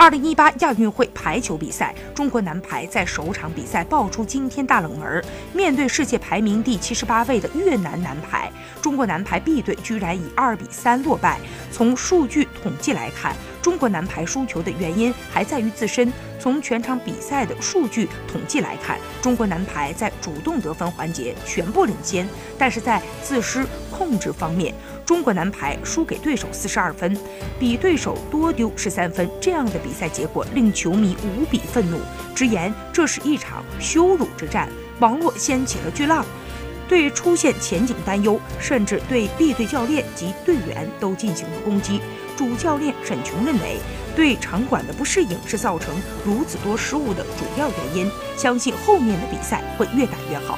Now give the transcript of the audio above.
二零一八亚运会排球比赛，中国男排在首场比赛爆出惊天大冷门，面对世界排名第七十八位的越南男排，中国男排 B 队居然以二比三落败。从数据统计来看，中国男排输球的原因还在于自身。从全场比赛的数据统计来看，中国男排在主动得分环节全部领先，但是在自失控制方面。中国男排输给对手四十二分，比对手多丢十三分，这样的比赛结果令球迷无比愤怒，直言这是一场羞辱之战。网络掀起了巨浪，对出现前景担忧，甚至对 B 队教练及队员都进行了攻击。主教练沈琼认为，对场馆的不适应是造成如此多失误的主要原因，相信后面的比赛会越打越好。